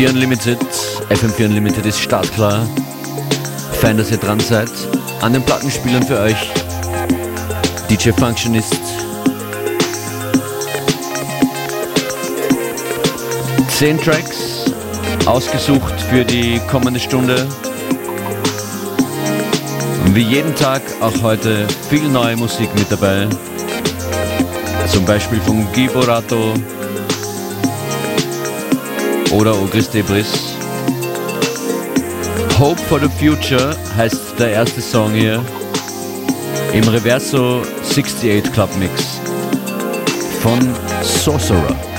FM4 Unlimited. FM4 Unlimited ist startklar. Fein, dass ihr dran seid. An den Plattenspielern für euch DJ Functionist. Zehn Tracks ausgesucht für die kommende Stunde. Und wie jeden Tag auch heute viel neue Musik mit dabei. Zum Beispiel von Guy Borato oder Ogris Debris. Hope for the Future heißt der erste Song hier im Reverso 68 Club Mix von Sorcerer.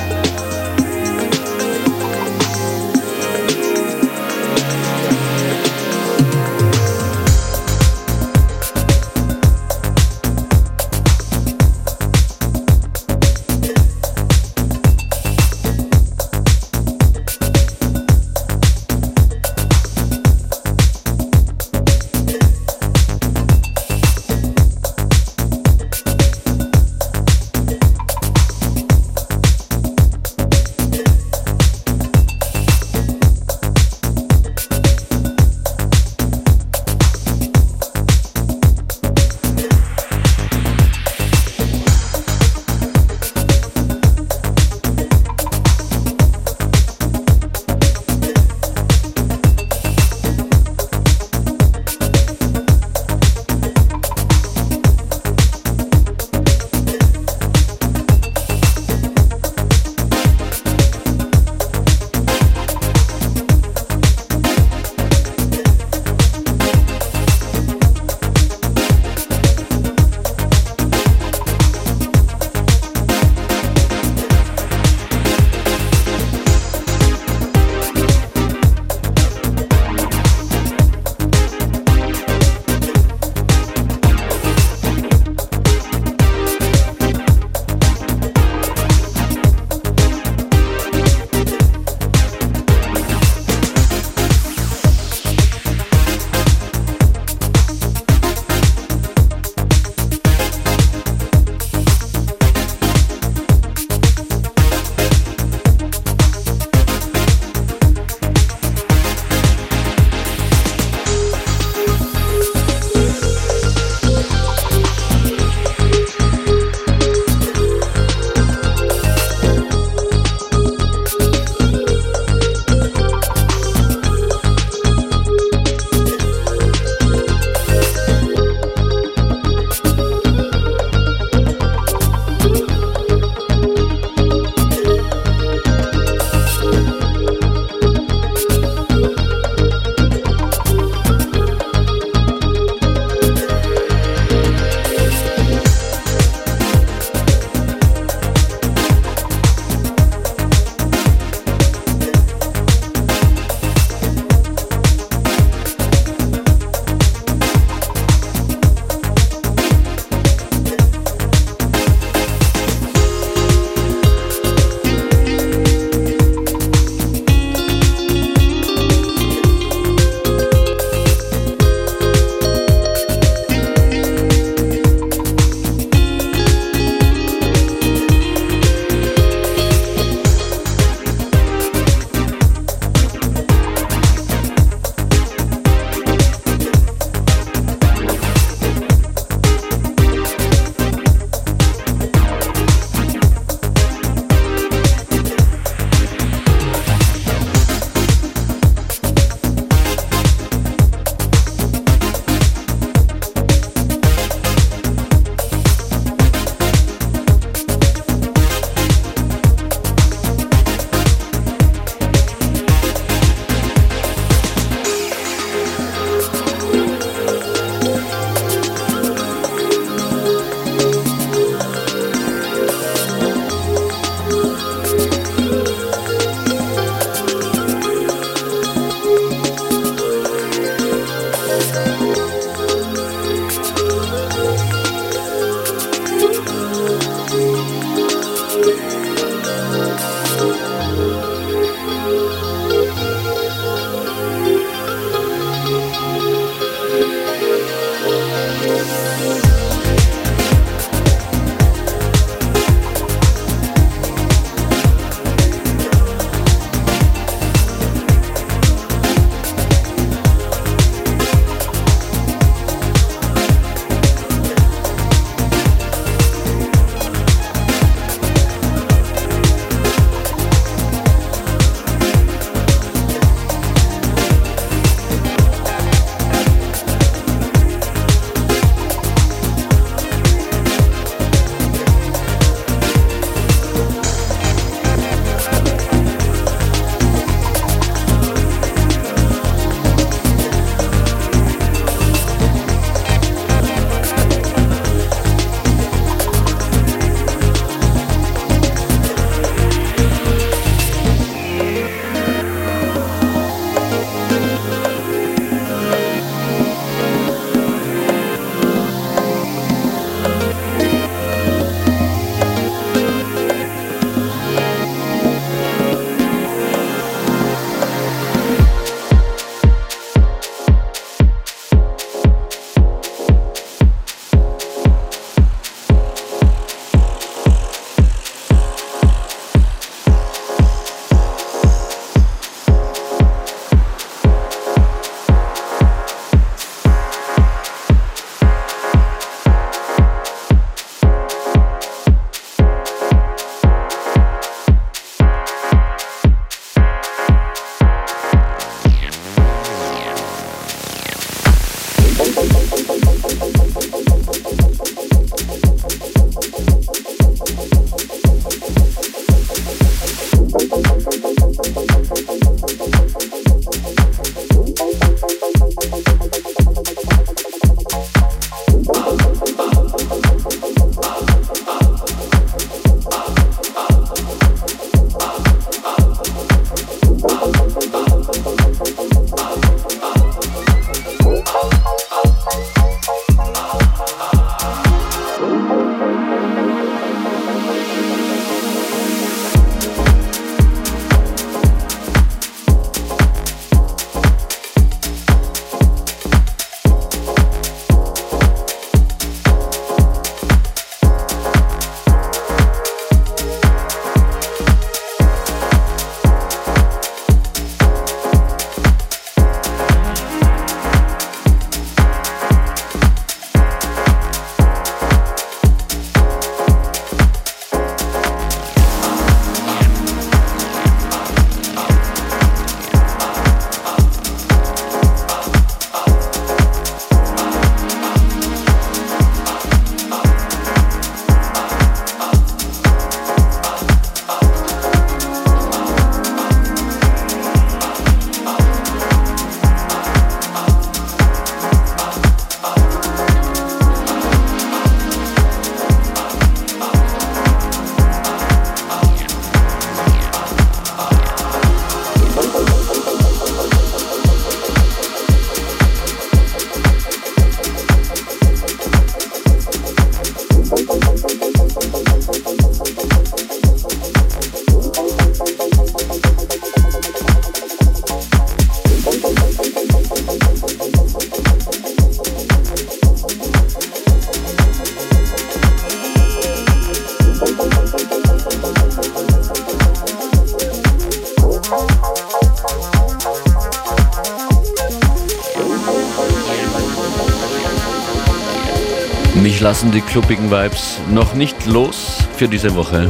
Lassen die kluppigen Vibes noch nicht los für diese Woche.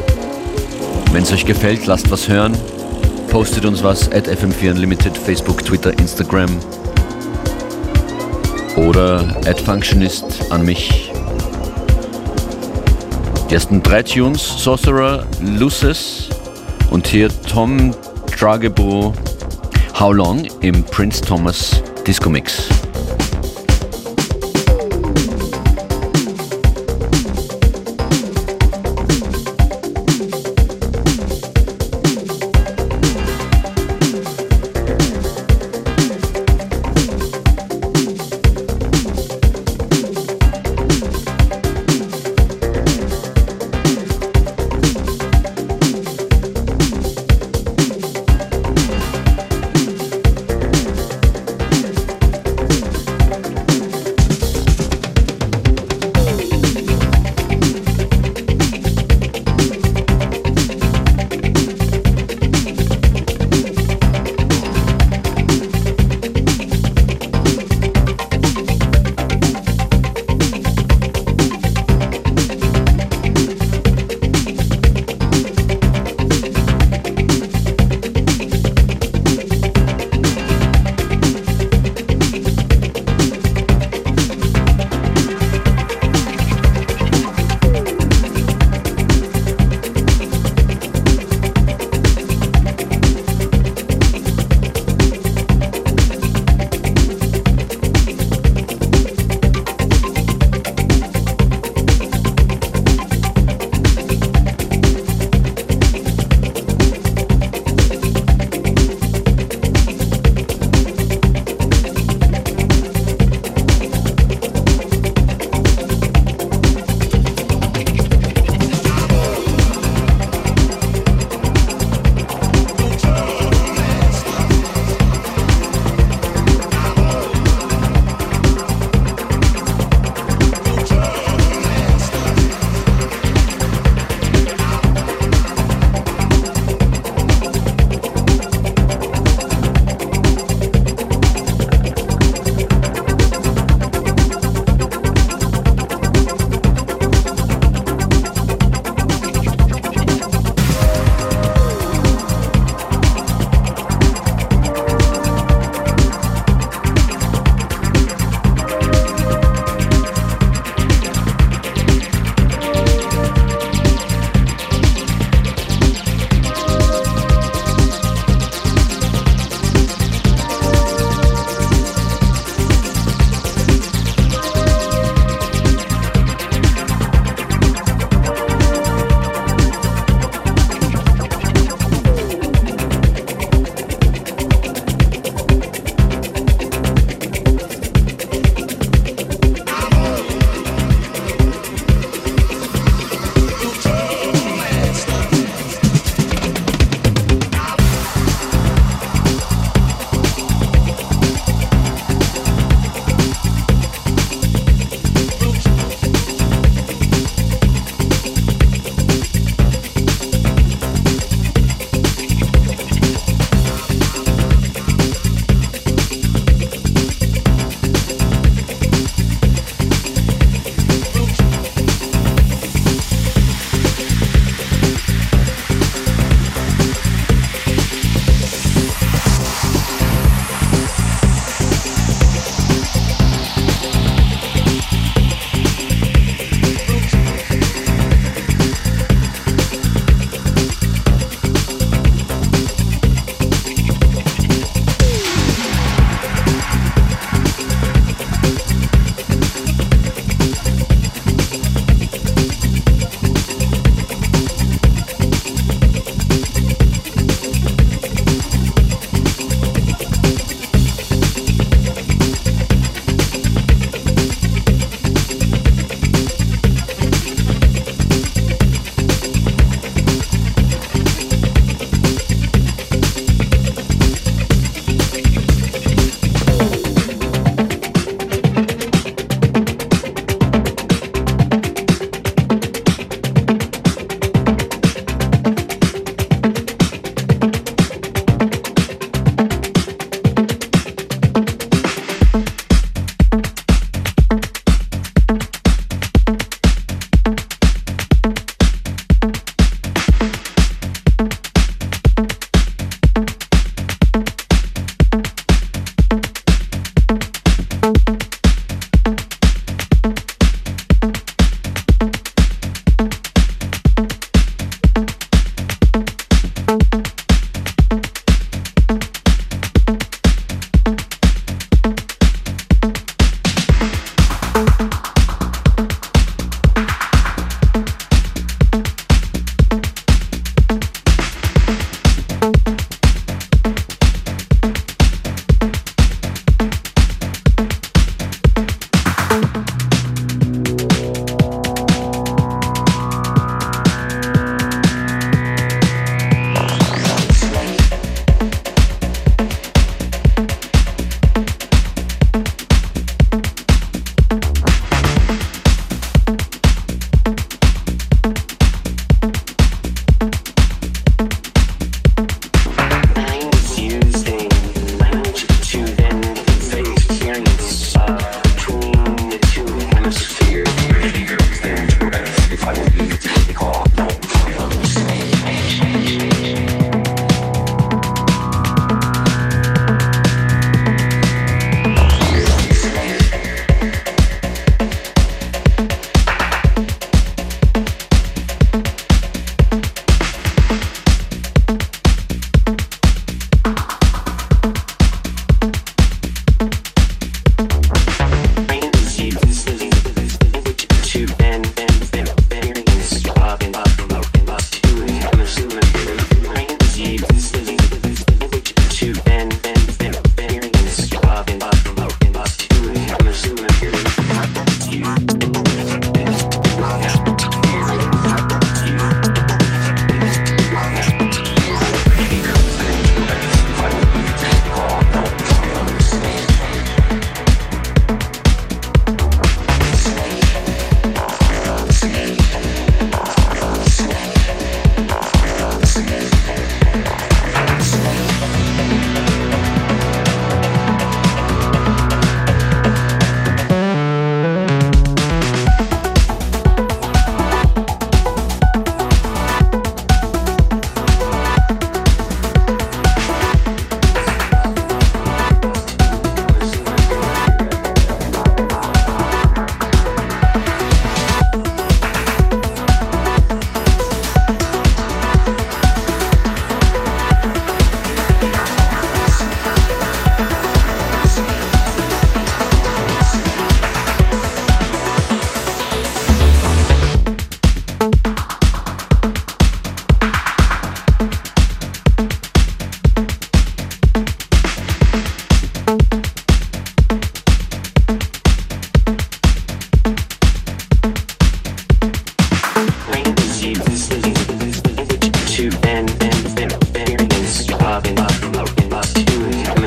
Wenn es euch gefällt, lasst was hören. Postet uns was at FM4 Unlimited, Facebook, Twitter, Instagram. Oder at Functionist an mich. Die ersten drei Tunes, Sorcerer, Lucis und hier Tom Dragebo, How Long im Prince Thomas Disco Mix.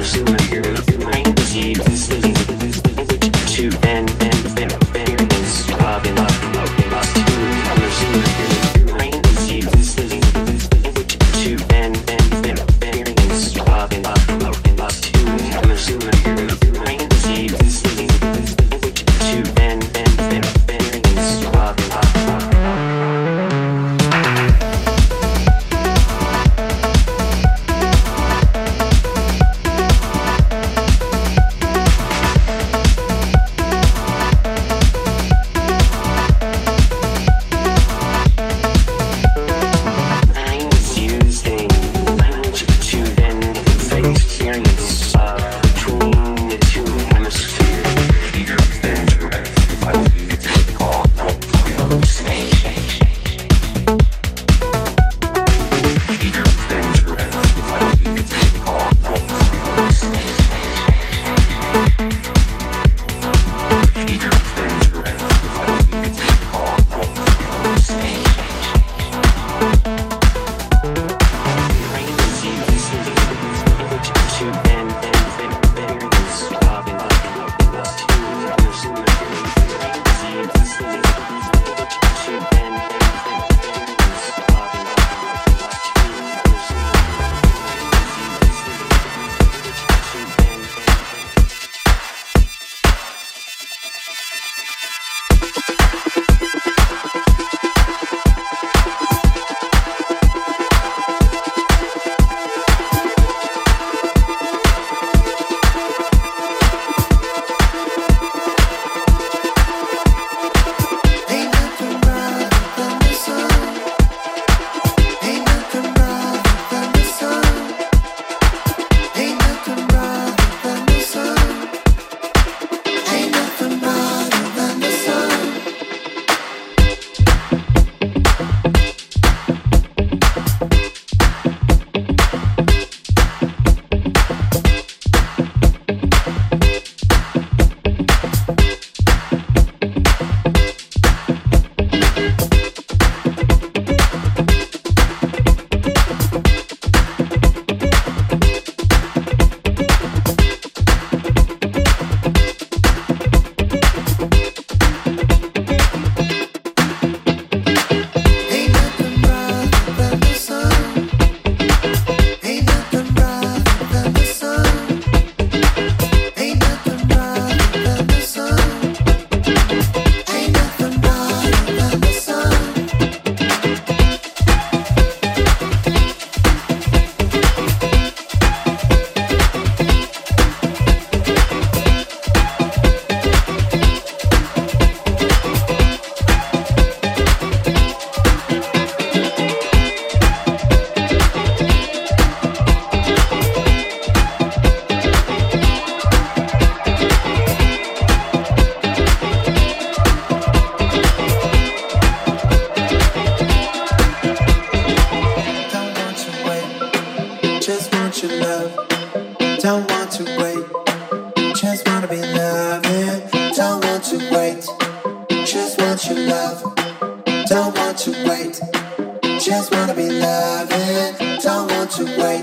I've seen Don't want to wait, just wanna be loving. Don't want to wait, just want your love. Don't want to wait, just wanna be loving. Don't want to wait.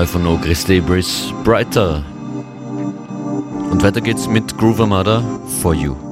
Brandneu von Ogris Debris, Brighter. Und weiter geht's mit Groove Armada, For You.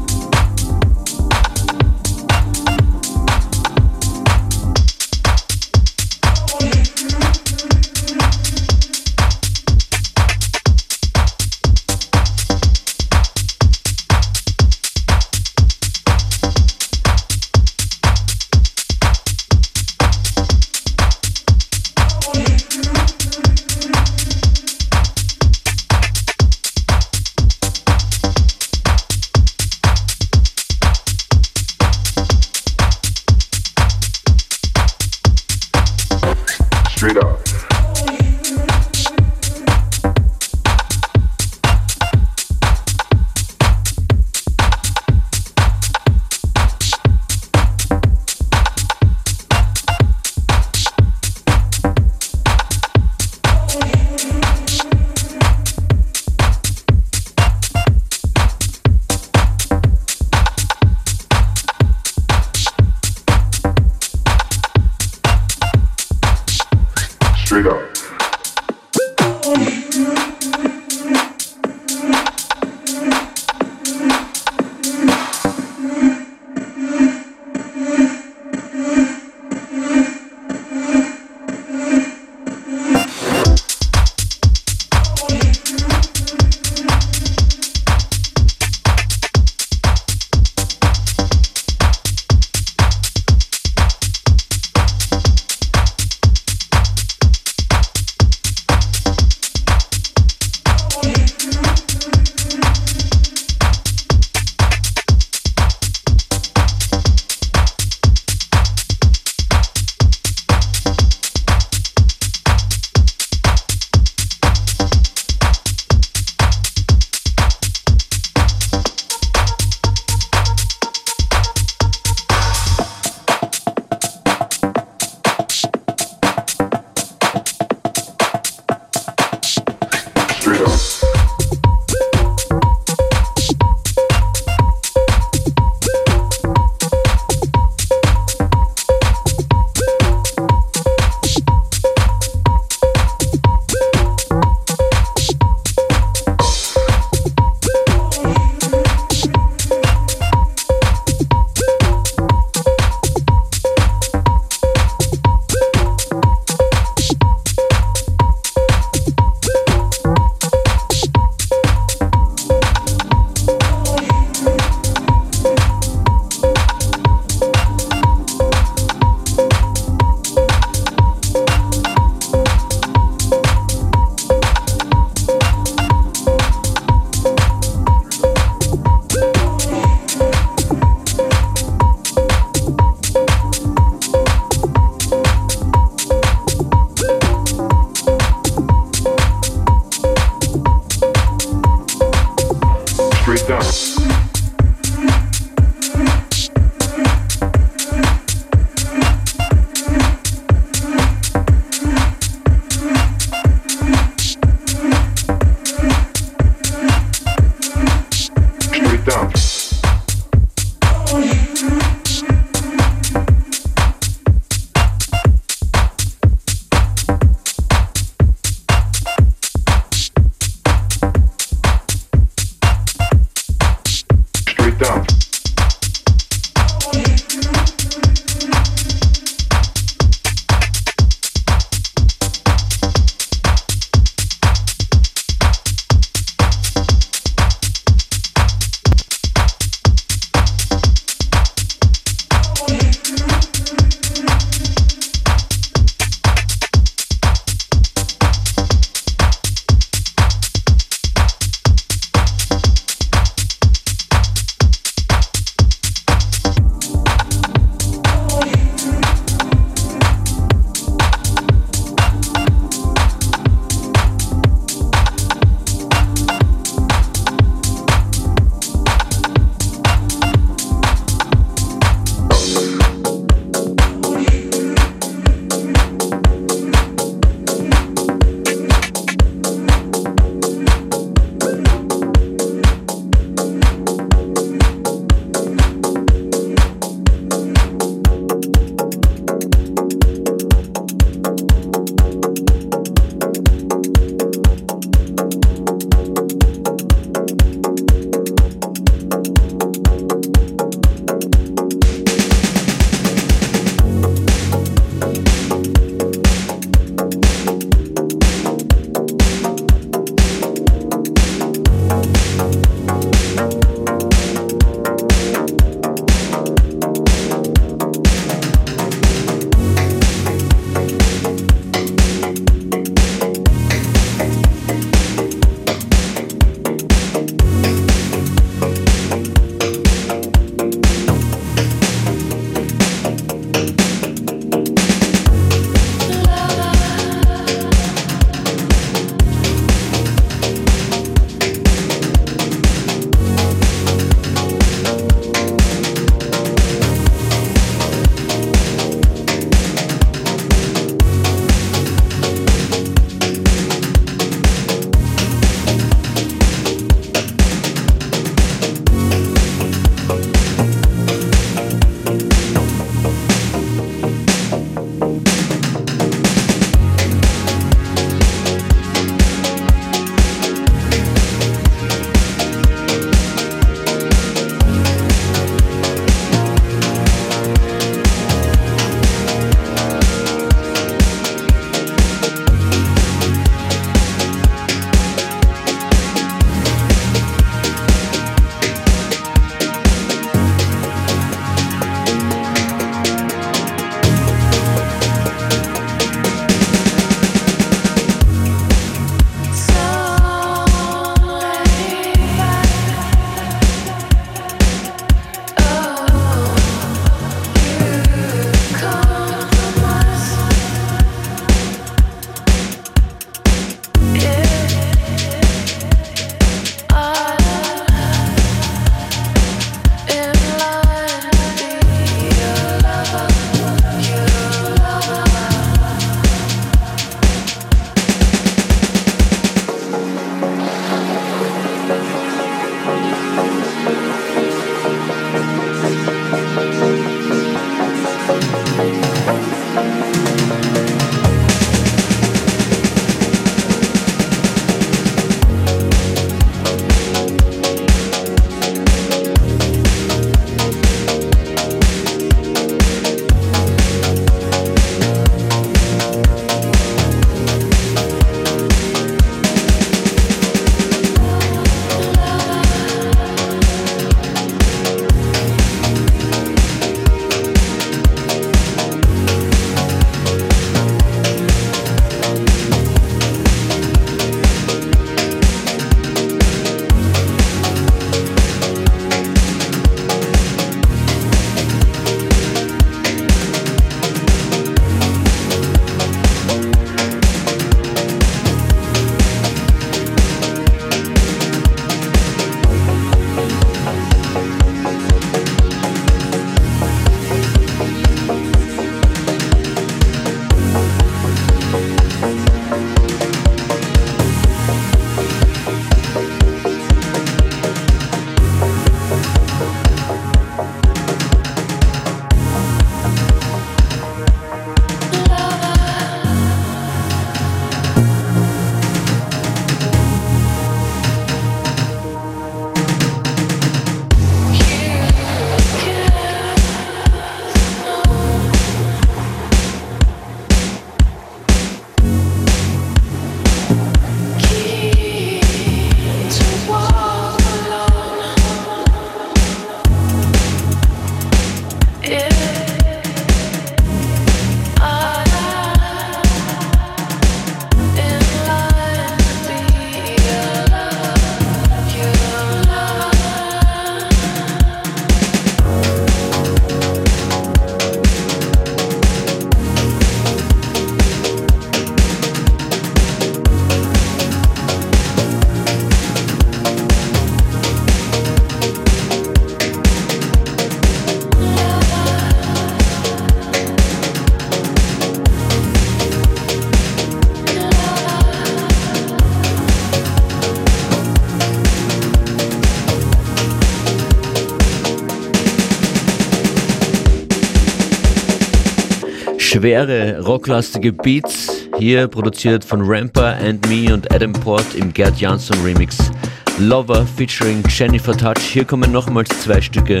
Schwere, rocklastige Beats, hier produziert von Ramper and Me und Adam Port im Gerd Jansson Remix. Lover featuring Jennifer Touch. Hier kommen nochmals zwei Stücke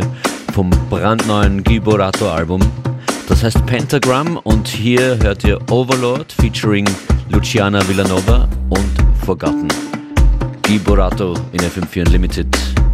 vom brandneuen Giborato Album. Das heißt Pentagram und hier hört ihr Overlord featuring Luciana Villanova und Forgotten. Giborato in FM4 Unlimited.